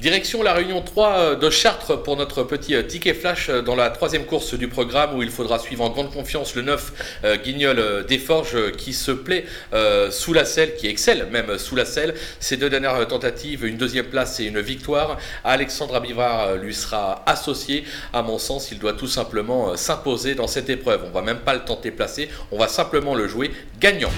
Direction la réunion 3 euh, de Chartres pour notre petit euh, ticket flash euh, dans la troisième course du programme où il faudra suivre en grande confiance le 9 Guignol des Forges qui se plaît sous la selle, qui excelle même sous la selle. Ses deux dernières tentatives, une deuxième place et une victoire. Alexandre Abivard lui sera associé. À mon sens, il doit tout simplement s'imposer dans cette épreuve. On va même pas le tenter placé, on va simplement le jouer gagnant.